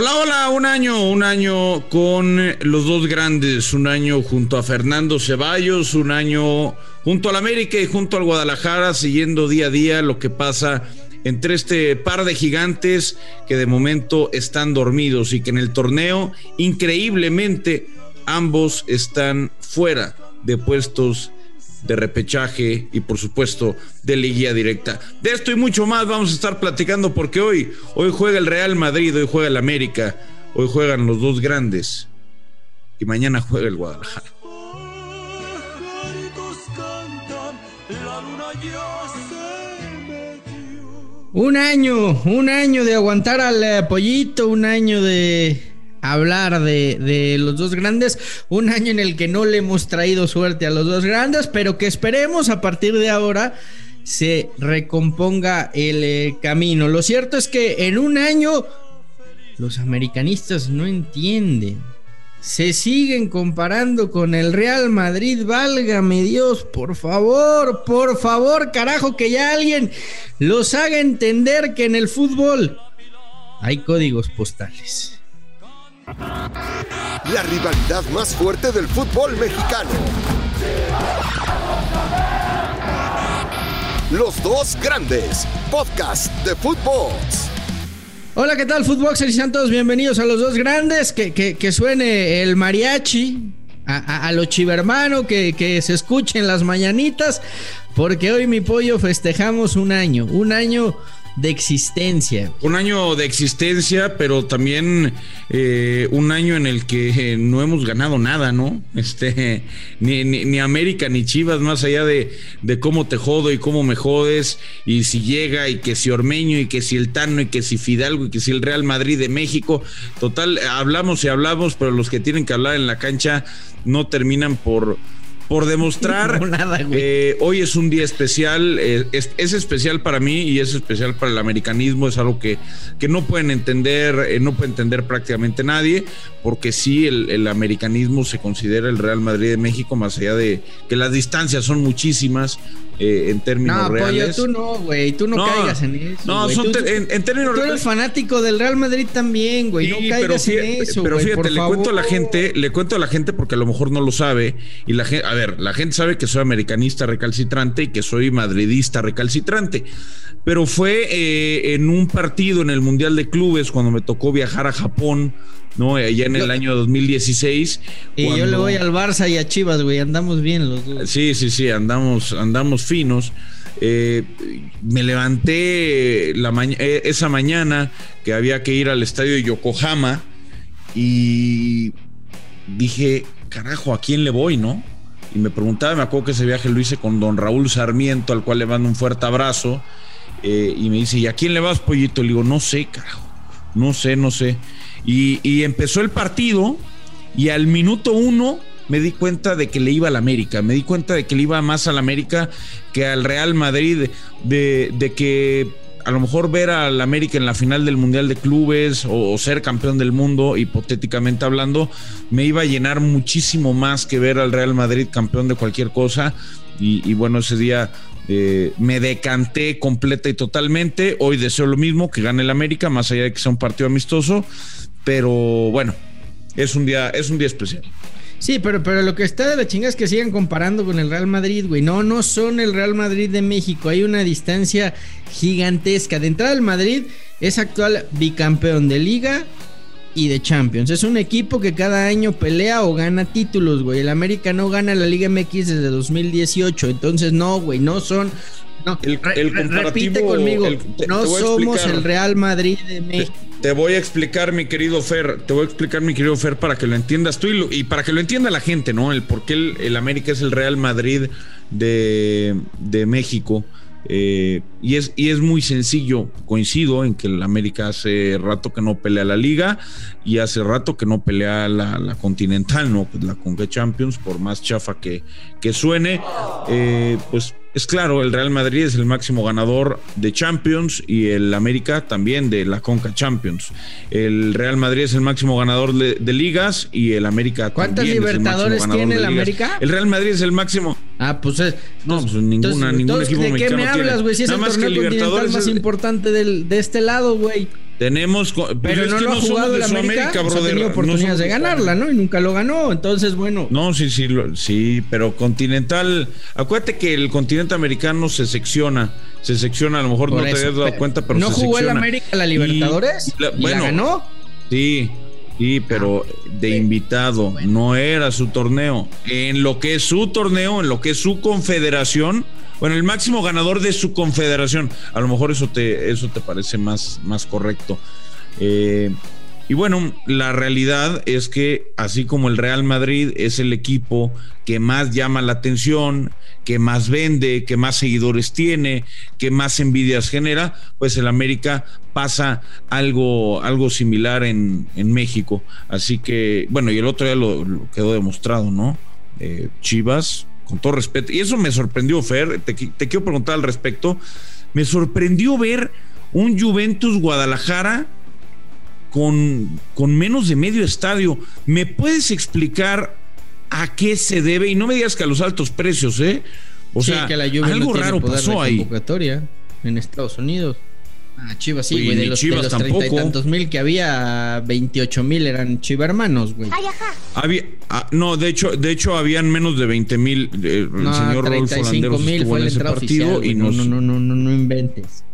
Hola, hola, un año, un año con los dos grandes, un año junto a Fernando Ceballos, un año junto al América y junto al Guadalajara, siguiendo día a día lo que pasa entre este par de gigantes que de momento están dormidos y que en el torneo, increíblemente, ambos están fuera de puestos de repechaje y por supuesto de liguilla directa. De esto y mucho más vamos a estar platicando porque hoy, hoy juega el Real Madrid, hoy juega el América, hoy juegan los dos grandes y mañana juega el Guadalajara. Un año, un año de aguantar al eh, pollito, un año de hablar de, los dos grandes. Un año en el que no le hemos traído suerte a los dos grandes, pero que esperemos a partir de ahora se recomponga el eh, camino. Lo cierto es que en un año los americanistas no entienden. Se siguen comparando con el Real Madrid, válgame Dios, por favor, por favor, carajo, que ya alguien los haga entender que en el fútbol hay códigos postales. La rivalidad más fuerte del fútbol mexicano. Los dos grandes. Podcast de fútbol. Hola, ¿qué tal, Footboxers y Santos? Bienvenidos a los dos grandes. Que, suene el mariachi, a, lo chivermano, que, que se escuchen las mañanitas, porque hoy mi pollo festejamos un año, un año de existencia. Un año de existencia, pero también eh, un año en el que no hemos ganado nada, ¿no? Este, ni, ni, América ni Chivas, más allá de, de, cómo te jodo y cómo me jodes, y si llega, y que si Ormeño, y que si el Tano, y que si Fidalgo, y que si el Real Madrid de México. Total, hablamos y hablamos, pero los que tienen que hablar en la cancha no terminan por por demostrar. Eh, hoy es un día especial, eh, es, especial para mí y es especial para el americanismo, es algo que, que no pueden entender, eh, no puede entender prácticamente nadie, porque sí, el, americanismo se considera el Real Madrid de México, más allá de que las distancias son muchísimas, en términos no, reales. tú no, güey, tú no, caigas en eso. No, son en, términos Tú eres fanático del Real Madrid también, güey, no caigas en eso. Pero fíjate, le cuento a la gente, le cuento a la gente porque a lo mejor no lo sabe, y la gente, a ver, la gente sabe que soy americanista recalcitrante y que soy madridista recalcitrante, pero fue eh, en un partido en el Mundial de Clubes cuando me tocó viajar a Japón. ¿No? Allá en el año 2016. Y yo le voy al Barça y a Chivas, güey, andamos bien los dos. Sí, sí, sí, andamos, andamos finos. Eh, me levanté la eh, esa mañana que había que ir al estadio de Yokohama y dije, carajo, ¿a quién le voy, no? y me preguntaba, me acuerdo que ese viaje lo hice con don Raúl Sarmiento, al cual le mando un fuerte abrazo, eh, y me dice, ¿y a quién le vas, pollito? Le digo, no sé, carajo, no sé, no sé. Y, empezó el partido y al minuto uno me di cuenta de que le iba al América, me di cuenta de que le iba más al América que al Real Madrid, de, que a lo mejor ver al América en la final del Mundial de Clubes o, ser campeón del mundo, hipotéticamente hablando, me iba a llenar muchísimo más que ver al Real Madrid campeón de cualquier cosa. Y, bueno, ese día eh, me decanté completa y totalmente. Hoy deseo lo mismo, que gane el América, más allá de que sea un partido amistoso. Pero bueno, es un día, es un día especial. Sí, pero, pero lo que está de la chinga es que sigan comparando con el Real Madrid, güey. No, no son el Real Madrid de México. Hay una distancia gigantesca. De entrada, el Madrid es actual bicampeón de Liga y de Champions. Es un equipo que cada año pelea o gana títulos, güey. El América no gana la Liga MX desde 2018. Entonces, no, güey, no son no, el, repite conmigo. no somos el Real Madrid de México. Te, voy a explicar, mi querido Fer. Te voy a explicar, mi querido Fer, para que lo entiendas tú y, para que lo entienda la gente, ¿no? El por qué el, América es el Real Madrid de, de México. Eh, y, es, y es muy sencillo, coincido en que el América hace rato que no pelea la liga y hace rato que no pelea la, continental, ¿no? Pues la Conca Champions, por más chafa que, que suene, eh, pues es claro, el Real Madrid es el máximo ganador de Champions y el América también de la Conca Champions. El Real Madrid es el máximo ganador de, ligas y el América ¿Cuántas libertadores tiene el América? El Real Madrid es el máximo. Ah, pues es. No, pues ninguna, ningún equipo ¿De qué me hablas, güey? Si es el torneo continental más importante de este lado, güey. Tenemos, pero, no, lo ha jugado el América, América ha tenido oportunidades de ganarla, ¿no? Y nunca lo ganó, entonces bueno. No, sí, sí, sí, pero Continental, acuérdate que el continente americano se secciona, se secciona, a lo mejor no te habías dado cuenta, pero ¿No jugó el América la Libertadores? Y, bueno, ganó? Sí, Sí, pero de invitado, no era su torneo. En lo que es su torneo, en lo que es su confederación, bueno, el máximo ganador de su confederación. A lo mejor eso te, eso te parece más, más correcto. Eh, y bueno, la realidad es que así como el Real Madrid es el equipo que más llama la atención, que más vende, que más seguidores tiene, que más envidias genera, pues el América pasa algo, algo similar en, México. Así que, bueno, y el otro día lo, quedó demostrado, ¿no? Eh, Chivas, con todo respeto, y eso me sorprendió, Fer, te, te quiero preguntar al respecto, me sorprendió ver un Juventus Guadalajara con, con menos de medio estadio. ¿Me puedes explicar a qué se debe? Y no me digas que a los altos precios, ¿eh? O sea, que la algo raro pasó ahí. En Estados Unidos. Ah, Chivas sí, güey. De los, Chivas tampoco. y tantos mil que había, 28 mil eran chivermanos, güey. Había, ah, no, de hecho, de hecho habían menos de 20 mil. Eh, el señor Rolfo Landeros estuvo en ese partido y no, no, no, no, no, no inventes.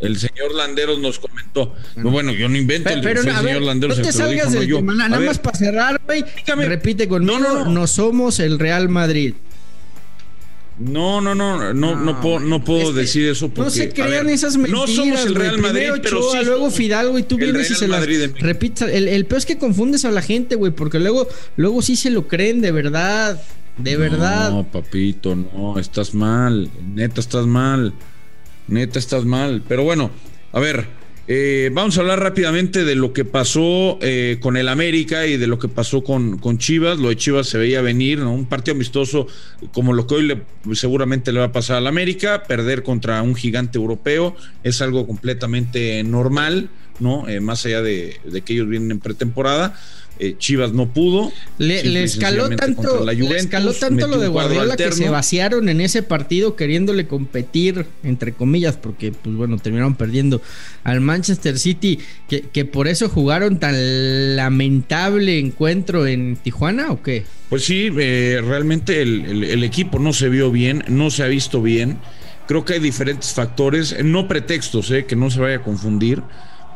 El señor Landeros nos comentó. Bueno, yo no invento, pero, el, señor Landeros no te salgas del tema, nada más para cerrar, güey. Repite conmigo, no, no, no, somos el Real Madrid. No, no, no, no, no, puedo, no puedo decir eso porque no se crean esas mentiras. No somos el Real Madrid, pero sí luego Fidalgo y tú vienes y se las repitas. El, el peor es que confundes a la gente, güey, porque luego, luego sí se lo creen de verdad, de verdad. No, papito, no, estás mal, neta estás mal. Neta, estás mal. Pero bueno, a ver, eh, vamos a hablar rápidamente de lo que pasó eh, con el América y de lo que pasó con, con, Chivas. Lo de Chivas se veía venir, ¿no? Un partido amistoso como lo que hoy le, seguramente le va a pasar al América. Perder contra un gigante europeo es algo completamente normal, ¿no? Eh, más allá de, de que ellos vienen en pretemporada. Eh, Chivas no pudo. Le, escaló tanto, escaló tanto lo de Guardiola que se vaciaron en ese partido queriéndole competir, entre comillas, porque pues bueno, terminaron perdiendo al Manchester City, que, por eso jugaron tan lamentable encuentro en Tijuana o qué? Pues sí, eh, realmente el equipo no se vio bien, no se ha visto bien. Creo que hay diferentes factores, no pretextos, eh, que no se vaya a confundir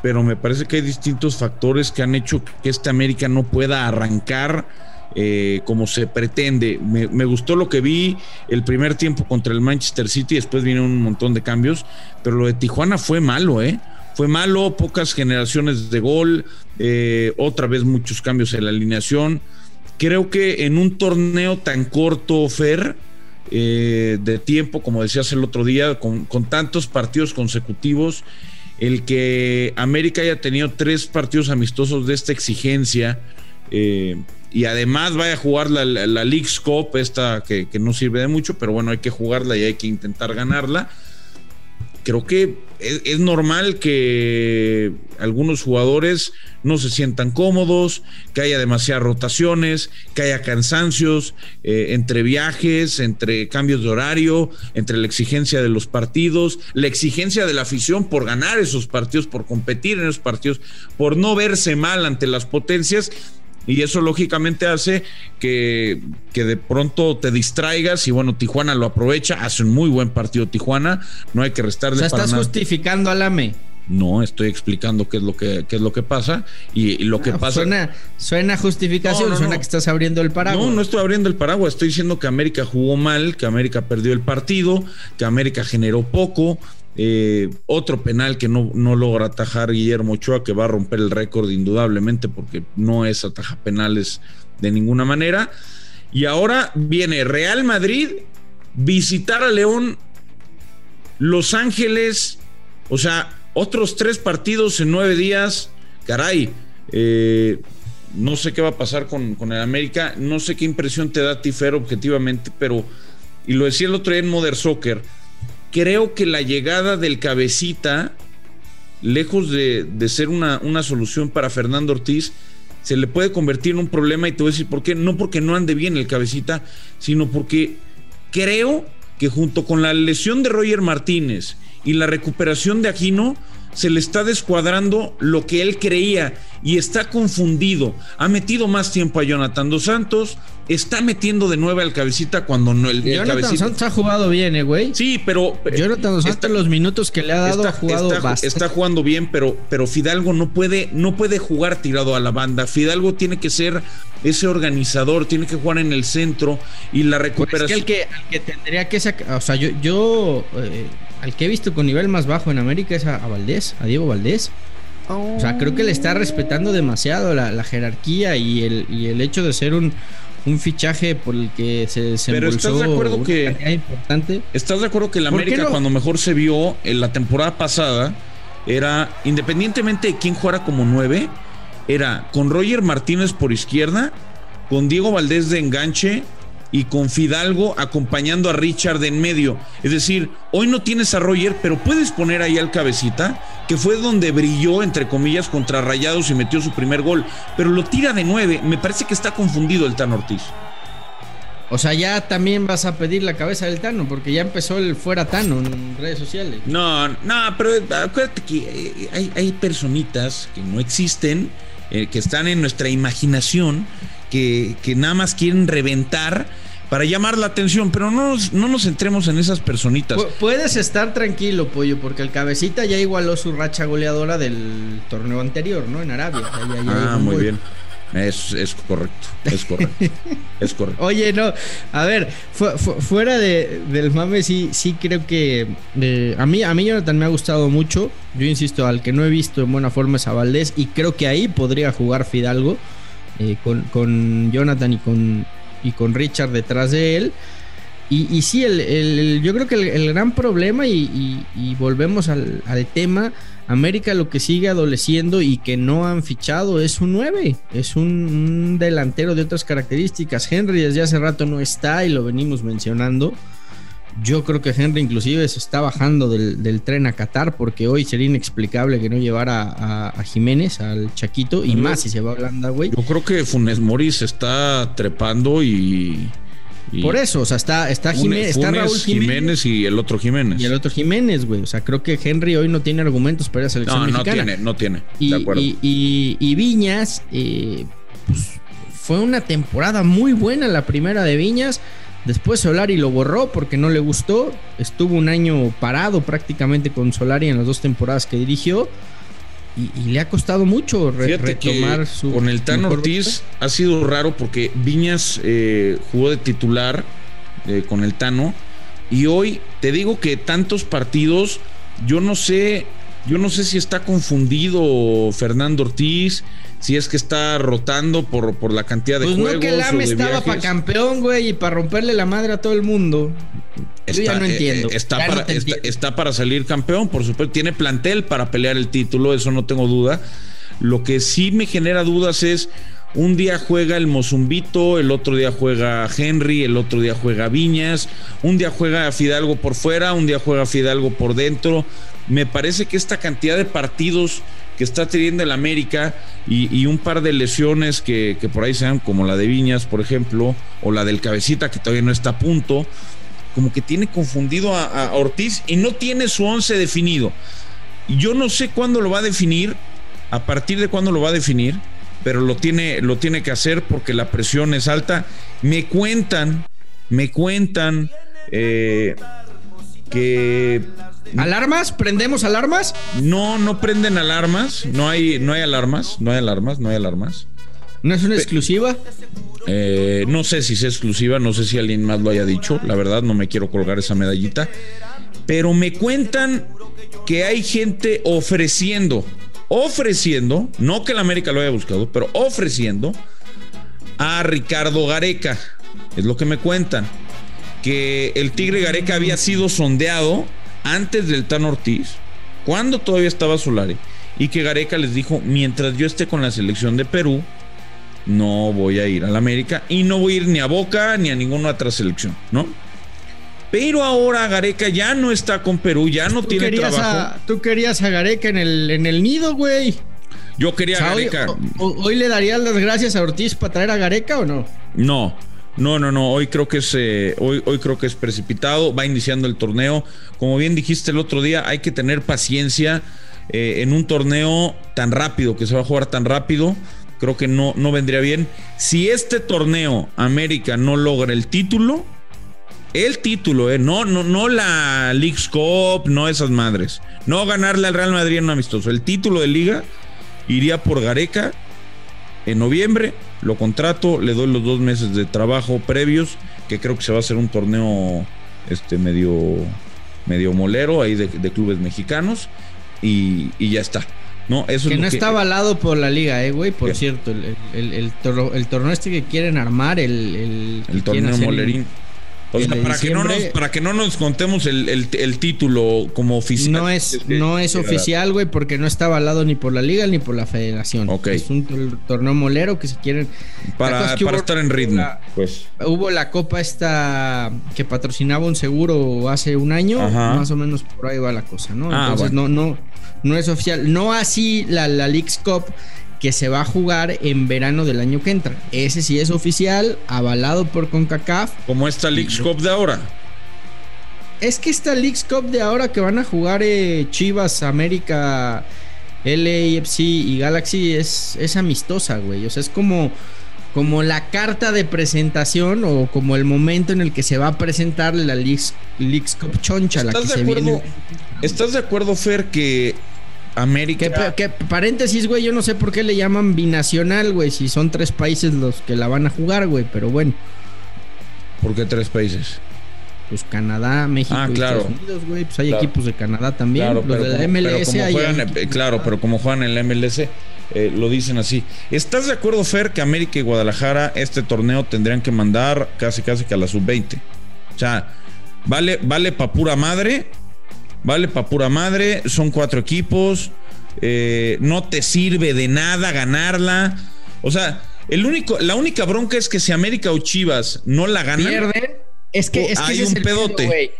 pero me parece que hay distintos factores que han hecho que este América no pueda arrancar eh, como se pretende. Me, gustó lo que vi el primer tiempo contra el Manchester City, después vino un montón de cambios, pero lo de Tijuana fue malo, ¿eh? Fue malo, pocas generaciones de gol, eh, otra vez muchos cambios en la alineación. Creo que en un torneo tan corto, Fer, eh, de tiempo, como decías el otro día, con, con tantos partidos consecutivos, el que América haya tenido tres partidos amistosos de esta exigencia eh, y además vaya a jugar la, la, League's Cup, esta que, no sirve de mucho, pero bueno, hay que jugarla y hay que intentar ganarla creo que es, normal que algunos jugadores no se sientan cómodos, que haya demasiadas rotaciones, que haya cansancios eh, entre viajes, entre cambios de horario, entre la exigencia de los partidos, la exigencia de la afición por ganar esos partidos, por competir en esos partidos, por no verse mal ante las potencias y eso lógicamente hace que, que, de pronto te distraigas y bueno, Tijuana lo aprovecha, hace un muy buen partido Tijuana, no hay que restarle. O sea, estás justificando al AME. No, estoy explicando qué es lo que, es lo que pasa y, lo que ah, pasa. Suena, suena justificación, suena que estás abriendo el paraguas. No, no estoy abriendo el paraguas, estoy diciendo que América jugó mal, que América perdió el partido, que América generó poco, eh, otro penal que no, no, logra atajar Guillermo Ochoa, que va a romper el récord indudablemente porque no es ataja penales de ninguna manera. Y ahora viene Real Madrid, visitar a León, Los Ángeles, o sea, otros tres partidos en nueve días. Caray, eh, no sé qué va a pasar con, con, el América, no sé qué impresión te da Tifer objetivamente, pero, y lo decía el otro día en Modern Soccer, creo que la llegada del cabecita, lejos de, ser una, una, solución para Fernando Ortiz, se le puede convertir en un problema y te voy a decir por qué. No porque no ande bien el cabecita, sino porque creo que junto con la lesión de Roger Martínez y la recuperación de Aquino, se le está descuadrando lo que él creía y está confundido. Ha metido más tiempo a Jonathan Dos Santos, está metiendo de nueve al cabecita cuando no el, Jonathan Santos ha jugado bien, eh, güey. Sí, pero Jonathan Dos Santos los minutos que le ha dado ha jugado está, está, jugando bien, pero, pero Fidalgo no puede, no puede jugar tirado a la banda. Fidalgo tiene que ser ese organizador, tiene que jugar en el centro y la recuperación. Pues es que el que, tendría que sacar, o sea, yo, yo eh, al que he visto con nivel más bajo en América es a, Valdés, a Diego Valdés. O sea, creo que le está respetando demasiado la, jerarquía y el, y el hecho de ser un, un fichaje por el que se, se Pero estás de acuerdo que importante. ¿Estás de acuerdo que el América cuando mejor se vio en la temporada pasada era independientemente de quién jugara como nueve, era con Roger Martínez por izquierda, con Diego Valdés de enganche y con Fidalgo acompañando a Richard en medio. Es decir, hoy no tienes a Roger, pero puedes poner ahí al cabecita, que fue donde brilló, entre comillas, contra Rayados y metió su primer gol. Pero lo tira de nueve. Me parece que está confundido el Tano Ortiz. O sea, ya también vas a pedir la cabeza del Tano, porque ya empezó el fuera Tano en redes sociales. No, no, pero acuérdate que eh, hay, hay personitas que no existen, eh, que están en nuestra imaginación, que, que nada más quieren reventar para llamar la atención, pero no nos, no nos centremos en esas personitas. puedes estar tranquilo, pollo, porque el cabecita ya igualó su racha goleadora del torneo anterior, ¿no? En Arabia. ah, muy bien. Es, es, correcto, es correcto, es correcto. Oye, no, a ver, fuera de, del mame, sí, sí creo que eh, a mí, a mí Jonathan me ha gustado mucho. Yo insisto, al que no he visto en buena forma es a Valdés y creo que ahí podría jugar Fidalgo eh, con, con Jonathan y con y con Richard detrás de él. Y, sí, el, yo creo que el, gran problema, y, volvemos al, tema, América lo que sigue adoleciendo y que no han fichado es un 9, es un, delantero de otras características. Henry desde hace rato no está y lo venimos mencionando. Yo creo que Henry inclusive se está bajando del, tren a Qatar porque hoy sería inexplicable que no llevara a, Jiménez, al Chaquito, y más si se va a Holanda, güey. Yo creo que Funes Mori se está trepando y... Por eso, o sea, está, está, Jiménez, está Raúl Jiménez, y el otro Jiménez. Y el otro Jiménez, güey. O sea, creo que Henry hoy no tiene argumentos para ir a selección no, mexicana. No tiene, no tiene. Y, de acuerdo. Y, Viñas, eh, pues, fue una temporada muy buena la primera de Viñas Después Solari lo borró porque no le gustó. Estuvo un año parado prácticamente con Solari en las dos temporadas que dirigió. Y, le ha costado mucho retomar su. Con el Tan Ortiz ha sido raro porque Viñas eh, jugó de titular eh, con el Tano. Y hoy te digo que tantos partidos, yo no sé yo no sé si está confundido Fernando Ortiz, si es que está rotando por, por la cantidad de pues juegos. Pues no que Lame estaba para campeón, güey, y para romperle la madre a todo el mundo. Yo ya no eh, entiendo. está, para, está, para salir campeón, por supuesto. Tiene plantel para pelear el título, eso no tengo duda. Lo que sí me genera dudas es. Un día juega el Mozumbito, el otro día juega Henry, el otro día juega Viñas, un día juega Fidalgo por fuera, un día juega Fidalgo por dentro me parece que esta cantidad de partidos que está teniendo el América y, un par de lesiones que, por ahí sean, como la de Viñas, por ejemplo, o la del Cabecita, que todavía no está a punto, como que tiene confundido a, Ortiz y no tiene su once definido. Yo no sé cuándo lo va a definir, a partir de cuándo lo va a definir, pero lo tiene, lo tiene que hacer porque la presión es alta. Me cuentan, me cuentan eh, que ¿Alarmas? ¿Prendemos alarmas? No, no prenden alarmas. No hay, no hay alarmas. No hay alarmas. No hay alarmas. ¿No es una exclusiva? Eh, no sé si es exclusiva. No sé si alguien más lo haya dicho. La verdad, no me quiero colgar esa medallita. Pero me cuentan que hay gente ofreciendo, ofreciendo, no que la América lo haya buscado, pero ofreciendo a Ricardo Gareca. Es lo que me cuentan. Que el Tigre Gareca había sido sondeado antes del Tan Ortiz, cuando todavía estaba Solari, y que Gareca les dijo, mientras yo esté con la selección de Perú, no voy a ir a la América y no voy a ir ni a Boca ni a ninguna otra selección, ¿no? Pero ahora Gareca ya no está con Perú, ya no tiene trabajo. tú querías a Gareca en el, en el nido, güey. Yo quería a Gareca. Hoy, hoy, le darías las gracias a Ortiz para traer a Gareca o no? No. No, no, no. Hoy creo que es eh, hoy, hoy creo que es precipitado. Va iniciando el torneo. Como bien dijiste el otro día, hay que tener paciencia eh, en un torneo tan rápido, que se va a jugar tan rápido, creo que no, no vendría bien. Si este torneo América no logra el título, el título, eh, no, no, no la League's Cup, no esas madres, no ganarle al Real Madrid en un amistoso, el título de liga iría por Gareca en noviembre, lo contrato, le doy los dos meses de trabajo previos, que creo que se va a hacer un torneo este medio, medio molero ahí de, clubes mexicanos y, ya está. No, eso que no está avalado por la liga, eh, güey. Por cierto, el, el, torneo este que quieren armar, el, el, torneo molerín para, que no nos, para que no nos contemos el, título como oficial. No es, no es oficial, güey, porque no está avalado ni por la liga ni por la federación. Es un torneo molero que si quieren. Para, estar en ritmo. pues. Hubo la copa esta que patrocinaba un seguro hace un año. Más o menos por ahí va la cosa, ¿no? Ah, Entonces no, no, no es oficial. No así la, la League's Cup que se va a jugar en verano del año que entra. Ese sí es oficial, avalado por CONCACAF. Como esta Leagues Cup de ahora. Es que esta Leagues Cup de ahora que van a jugar eh, Chivas, América, LAFC y Galaxy es, es amistosa, güey. O sea, es como, como la carta de presentación o como el momento en el que se va a presentar la Leagues, Cup choncha. La que de acuerdo, ¿Estás de acuerdo, Fer, que América. Que, paréntesis, güey, yo no sé por qué le llaman binacional, güey, si son tres países los que la van a jugar, güey, pero bueno. ¿Por qué tres países? Pues Canadá, México ah, y Estados Unidos, güey. Pues hay equipos de Canadá también. Claro, los de la MLS juegan, eh, Claro, pero como juegan en la MLS, eh, lo dicen así. ¿Estás de acuerdo, Fer, que América y Guadalajara este torneo tendrían que mandar casi casi que a la sub-20? O sea, vale, vale pa' pura madre vale para pura madre, son cuatro equipos, eh, no te sirve de nada ganarla. O sea, el único, la única bronca es que si América o Chivas no la ganan, pierden, es que, es que hay un pedote.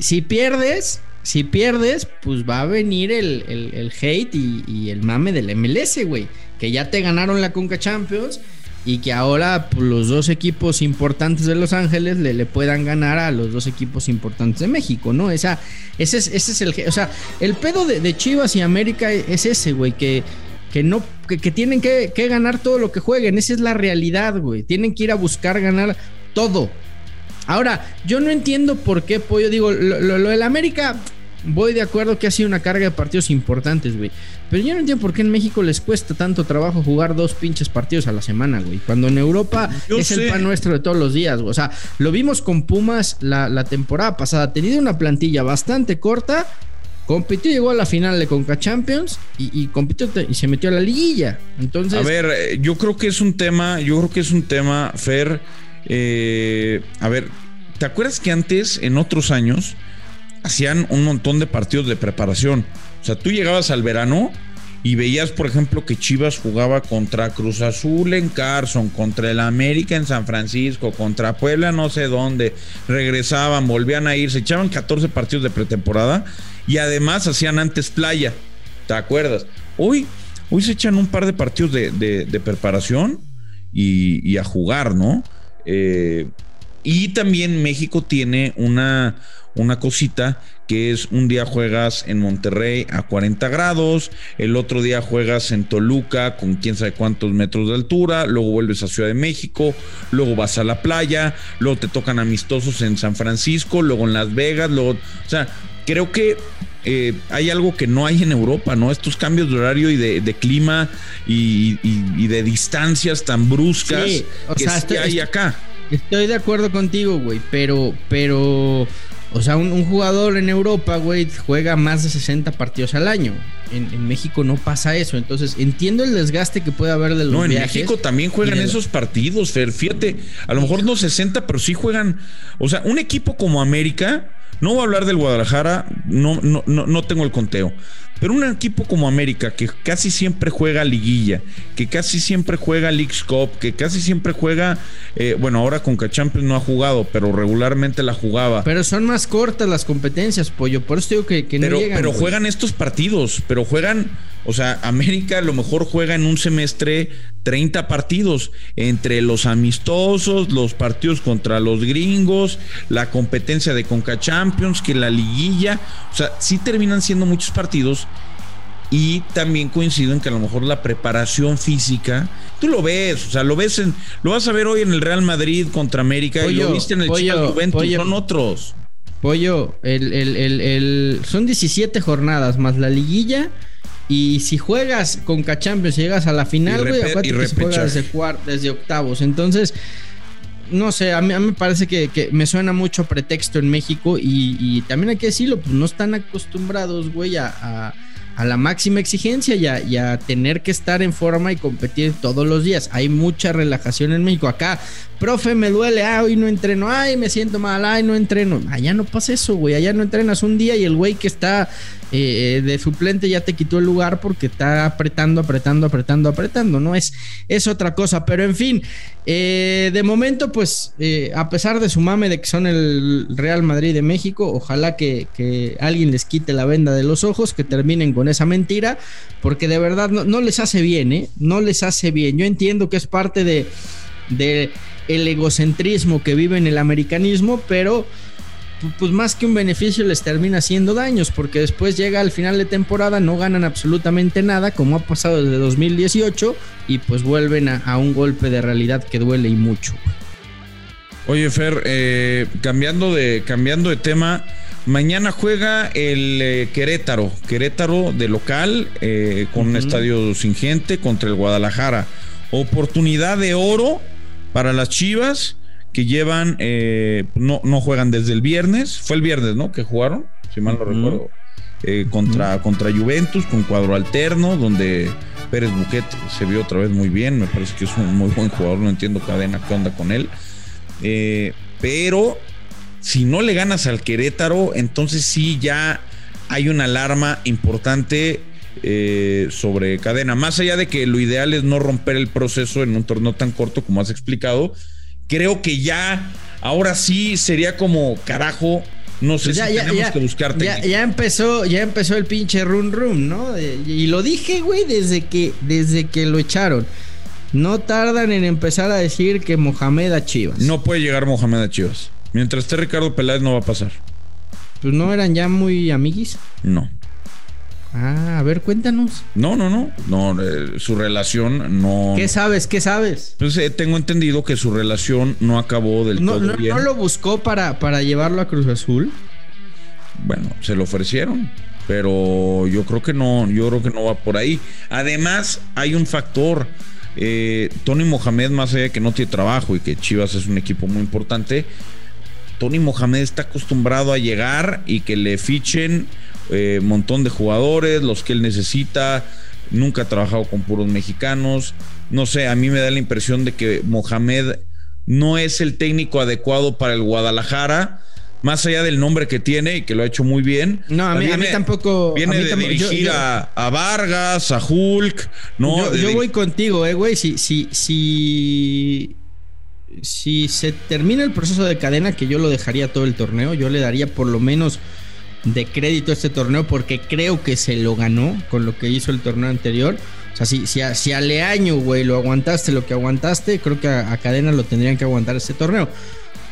si, pierdes, si pierdes, pues va a venir el, hate y, y, el mame del MLS, güey. Que ya te ganaron la Conca Champions y que ahora pues, los dos equipos importantes de Los Ángeles le, puedan ganar a los dos equipos importantes de México, ¿no? Esa, ese, es, ese es el... O sea, el pedo de, Chivas y América es ese, güey, que, que no... Que, tienen que, ganar todo lo que jueguen, esa es la realidad, güey. Tienen que ir a buscar ganar todo. Ahora, yo no entiendo por qué, Pollo, digo, lo, lo del América, voy de acuerdo que ha sido una carga de partidos importantes, güey. Pero yo no entiendo por qué en México les cuesta tanto trabajo jugar dos pinches partidos a la semana, güey. Cuando en Europa es el pan nuestro de todos los días, güey. O sea, lo vimos con Pumas la, temporada pasada. Tenía una plantilla bastante corta. Compitió, llegó a la final de Conca Champions y, compitió y se metió a la liguilla. Entonces. A ver, eh, yo creo que es un tema, yo creo que es un tema, Fer. Eh, a ver, ¿te acuerdas que antes, en otros años, hacían un montón de partidos de preparación? O sea, tú llegabas al verano y veías, por ejemplo, que Chivas jugaba contra Cruz Azul en Carson, contra el América en San Francisco, contra Puebla no sé dónde, regresaban, volvían a ir, se echaban 14 partidos de pretemporada y además hacían antes playa, ¿te acuerdas? Hoy, hoy se echan un par de partidos de, preparación y, a jugar, ¿no? Eh, y también México tiene una, una cosita que es un día juegas en Monterrey a 40 grados, el otro día juegas en Toluca con quién sabe cuántos metros de altura, luego vuelves a Ciudad de México, luego vas a la playa, luego te tocan amistosos en San Francisco, luego en Las Vegas, luego, o sea, creo que eh, hay algo que no hay en Europa, ¿no? Estos cambios de horario y de, clima y, de distancias tan bruscas que hay acá. Estoy de acuerdo contigo, güey, pero, pero o sea, un, jugador en Europa, güey, juega más de 60 partidos al año. En, México no pasa eso. Entonces, entiendo el desgaste que puede haber de los No, en México también juegan esos partidos, Fer. Fíjate, a lo mejor no 60, pero sí juegan. O sea, un equipo como América, no voy a hablar del Guadalajara, no, no, no, no tengo el conteo. Pero un equipo como América, que casi siempre juega liguilla, que casi siempre juega Leagues Cup, que casi siempre juega, eh, bueno, ahora con Champions no ha jugado, pero regularmente la jugaba. Pero son más cortas las competencias, pollo. Por eso digo que, no pero, llegan. Pero juegan estos partidos, pero juegan o sea, América a lo mejor juega en un semestre 30 partidos entre los amistosos, los partidos contra los gringos, la competencia de Conca Champions, que la liguilla. O sea, sí terminan siendo muchos partidos Y también coincido en que a lo mejor la preparación física, tú lo ves, o sea, lo ves en, lo vas a ver hoy en el Real Madrid contra América y lo viste en el pollo, Juventus, son otros. Pollo, el, el, el, son 17 jornadas más la liguilla. Y si juegas con Cachampions y llegas a la final, güey, acuérdate que se juega desde, desde octavos. Entonces, no sé, a mí, me parece que, me suena mucho pretexto en México y, también hay que decirlo, pues no están acostumbrados, güey, a a la máxima exigencia y a, tener que estar en forma y competir todos los días. Hay mucha relajación en México. Acá, profe, me duele, ay, hoy no entreno, ay, me siento mal, ay, no entreno. Allá no pasa eso, güey. Allá no entrenas un día y el güey que está eh, de suplente ya te quitó el lugar porque está apretando, apretando, apretando, apretando. No es, es otra cosa. Pero en fin, eh, de momento, pues, eh, a pesar de su mame de que son el Real Madrid de México, ojalá que, que alguien les quite la venda de los ojos, que terminen con esa mentira, porque de verdad no, les hace bien, ¿eh? No les hace bien. Yo entiendo que es parte de, de egocentrismo que vive en el americanismo, pero pues más que un beneficio les termina haciendo daños, porque después llega al final de temporada, no ganan absolutamente nada, como ha pasado desde 2018, y pues vuelven a, un golpe de realidad que duele y mucho. Oye, Fer, eh, cambiando, de, cambiando de tema, Mañana juega el eh, Querétaro, Querétaro de local, eh, con un estadio sin gente contra el Guadalajara. Oportunidad de oro para las Chivas que llevan, eh, no, no juegan desde el viernes, fue el viernes, ¿no? Que jugaron, si mal no recuerdo, contra, contra Juventus, con cuadro alterno, donde Pérez Buquet se vio otra vez muy bien, me parece que es un muy buen jugador, no entiendo cadena qué onda con él. pero si no le ganas al Querétaro, entonces sí ya hay una alarma importante eh, sobre cadena. Más allá de que lo ideal es no romper el proceso en un torneo tan corto como has explicado, creo que ya ahora sí sería como carajo. No sé pues si tenemos que buscarte. Ya, empezó, ya empezó el pinche run run, ¿no? Y lo dije, güey, desde que, desde que lo echaron. No tardan en empezar a decir que Mohamed a Chivas. No puede llegar Mohamed a Chivas. Mientras esté Ricardo Peláez no va a pasar. Pues no eran ya muy amiguis. No. Ah, a ver, cuéntanos. No, no, no. No, eh, su relación no. ¿Qué sabes? ¿Qué sabes? Pues eh, tengo entendido que su relación no acabó del todo bien. ¿No lo buscó para, para llevarlo a Cruz Azul? Bueno, se lo ofrecieron. Pero yo creo que no, yo creo que no va por ahí. Además, hay un factor. Eh, Tony Mohamed, más allá de que no tiene trabajo y que Chivas es un equipo muy importante, Tony Mohamed está acostumbrado a llegar y que le fichen un eh, montón de jugadores, los que él necesita. Nunca ha trabajado con puros mexicanos. No sé, a mí me da la impresión de que Mohamed no es el técnico adecuado para el Guadalajara. Más allá del nombre que tiene y que lo ha hecho muy bien. No, a mí, tampoco. Viene de dirigir a, Vargas, a Hulk. No, yo, voy contigo, eh, güey. Si, si, si si se termina el proceso de cadena, que yo lo dejaría todo el torneo, yo le daría por lo menos de crédito a este torneo porque creo que se lo ganó con lo que hizo el torneo anterior. O sea, si, si, si a Leaño, güey, lo aguantaste lo que aguantaste, creo que a, cadena lo tendrían que aguantar este torneo.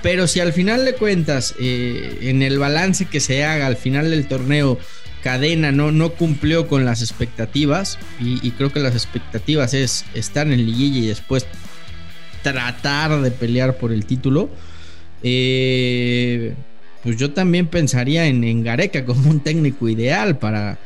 Pero si al final de cuentas, eh, en el balance que se haga al final del torneo, cadena no, no cumplió con las expectativas, y, y creo que las expectativas es estar en liguilla y después tratar de pelear por el título, eh, pues yo también pensaría en, Gareca como un técnico ideal para,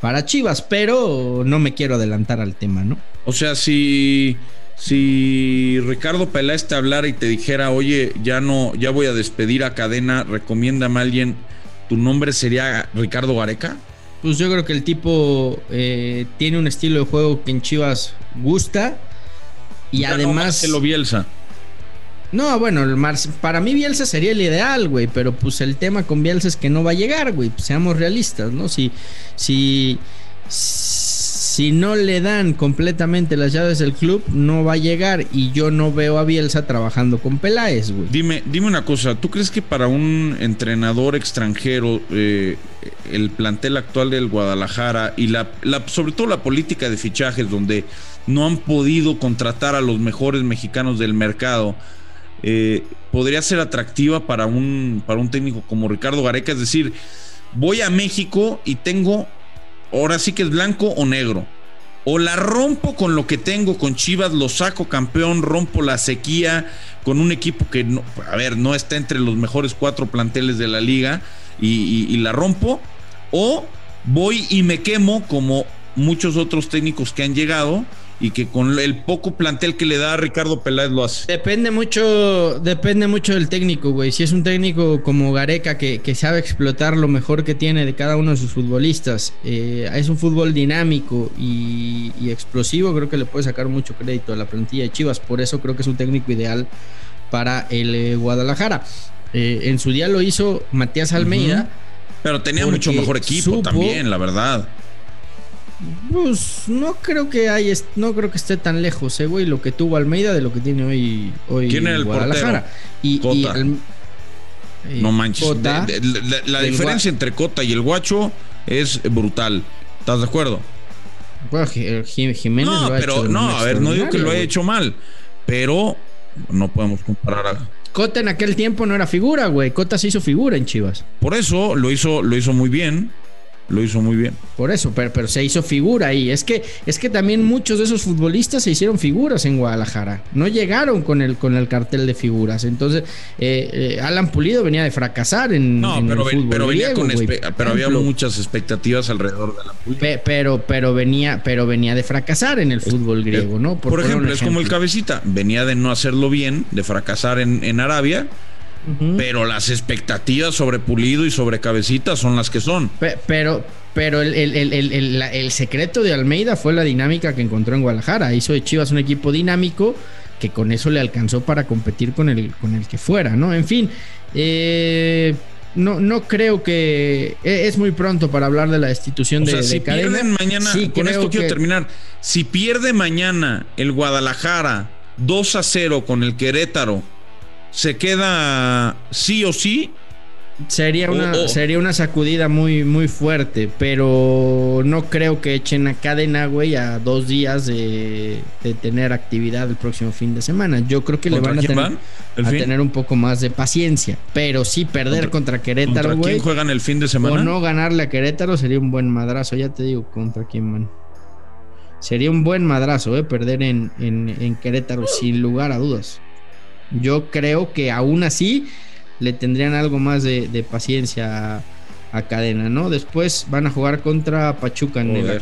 para Chivas, pero no me quiero adelantar al tema, ¿no? O sea, si, si Ricardo Peláez te hablara y te dijera, oye, ya no, ya voy a despedir a cadena, recomiéndame a alguien, ¿tu nombre sería Ricardo Gareca? Pues yo creo que el tipo eh, tiene un estilo de juego que en Chivas gusta y además. No Bielsa. No, bueno, el para mí Bielsa sería el ideal, güey, pero pues el tema con Bielsa es que no va a llegar, güey, pues seamos realistas, ¿no? Si, si, si no le dan completamente las llaves del club, no va a llegar y yo no veo a Bielsa trabajando con Peláez, güey. Dime, dime una cosa, ¿tú crees que para un entrenador extranjero eh, el plantel actual del Guadalajara y sobre todo la política de fichajes donde no han podido contratar a los mejores mexicanos del mercado, eh, podría ser atractiva para un, para un técnico como Ricardo Gareca. Es decir, voy a México y tengo ahora sí que es blanco o negro. O la rompo con lo que tengo con Chivas, lo saco campeón, rompo la sequía con un equipo que, no, a ver, no está entre los mejores cuatro planteles de la liga y la rompo. O voy y me quemo como muchos otros técnicos que han llegado y que con el poco plantel que le da a Ricardo Peláez lo hace. Depende mucho, depende mucho del técnico, güey. Si es un técnico como Gareca que, sabe explotar lo mejor que tiene de cada uno de sus futbolistas, eh, es un fútbol dinámico y, explosivo, creo que le puede sacar mucho crédito a la plantilla de Chivas. Por eso creo que es un técnico ideal para el eh, Guadalajara. Eh, en su día lo hizo Matías Almeida. Pero tenía mucho mejor equipo también, la verdad. Pues no creo que hay, no creo que esté tan lejos, eh, güey, lo que tuvo Almeida de lo que tiene hoy, hoy ¿Quién el Guadalajara. Y, eh, no manches. la, diferencia entre Cota y el Guacho es brutal. ¿Estás de acuerdo? Jiménez no, pero no, a ver, no digo que lo haya hecho mal, pero no podemos comparar a Cota en aquel tiempo no era figura, güey. Cota se hizo figura en Chivas. Por eso lo hizo, lo hizo muy bien lo hizo muy bien. Por eso, pero, pero, se hizo figura ahí. Es que, es que también muchos de esos futbolistas se hicieron figuras en Guadalajara. No llegaron con el, con el cartel de figuras. Entonces, eh, eh, Alan Pulido venía de fracasar en, no, pero, el fútbol pero venía con pero había muchas expectativas alrededor de la Pulido. pero, pero venía, pero venía de fracasar en el fútbol griego, ¿no? Por, ejemplo, es como el cabecita. Venía de no hacerlo bien, de fracasar en, en Arabia pero las expectativas sobre Pulido y sobre Cabecita son las que son. Pero, pero el, secreto de Almeida fue la dinámica que encontró en Guadalajara. Hizo de Chivas un equipo dinámico que con eso le alcanzó para competir con el, con el que fuera, ¿no? En fin, eh, no, no creo que e, es muy pronto para hablar de la destitución de, si pierden mañana, con esto quiero terminar. Si pierde mañana el Guadalajara 2 a 0 con el Querétaro se queda sí o sí. Sería una, sería una sacudida muy, muy fuerte, pero no creo que echen a cadena, güey, a dos días de, tener actividad el próximo fin de semana. Yo creo que le van a, tener, un poco más de paciencia, pero sí perder contra, Querétaro, güey. quién juegan el fin de semana? O no ganarle a Querétaro sería un buen madrazo, ya te digo contra quién van. Sería un buen madrazo, eh, perder en, en Querétaro, sin lugar a dudas. Yo creo que aún así le tendrían algo más de, paciencia a, Cadena, ¿no? Después van a jugar contra Pachuca en el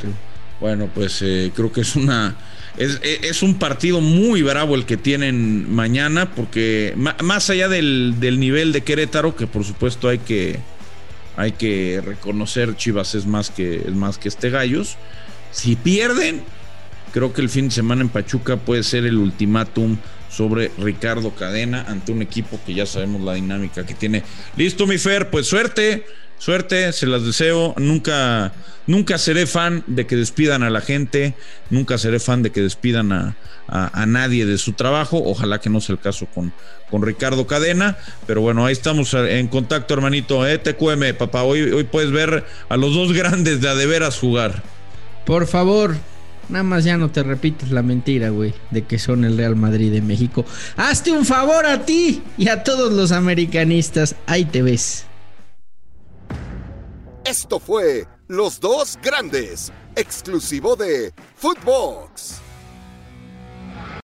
Bueno, pues eh, creo que es una. Es, un partido muy bravo el que tienen mañana, porque más allá del, nivel de Querétaro, que por supuesto hay que, hay que reconocer, Chivas es más que, es más que este Gallos. Si pierden, creo que el fin de semana en Pachuca puede ser el ultimátum sobre Ricardo Cadena ante un equipo que ya sabemos la dinámica que tiene. Listo, mi Fer, pues suerte, suerte, se las deseo. Nunca, nunca seré fan de que despidan a la gente, nunca seré fan de que despidan a, nadie de su trabajo. Ojalá que no sea el caso con, con Ricardo Cadena, pero bueno, ahí estamos en contacto, hermanito. Eh, TQM, papá, hoy, hoy puedes ver a los dos grandes de a de veras jugar. Por favor, Nada más ya no te repites la mentira, güey, de que son el Real Madrid de México. Hazte un favor a ti y a todos los americanistas. Ahí te ves. Esto fue Los Dos Grandes, exclusivo de Footbox.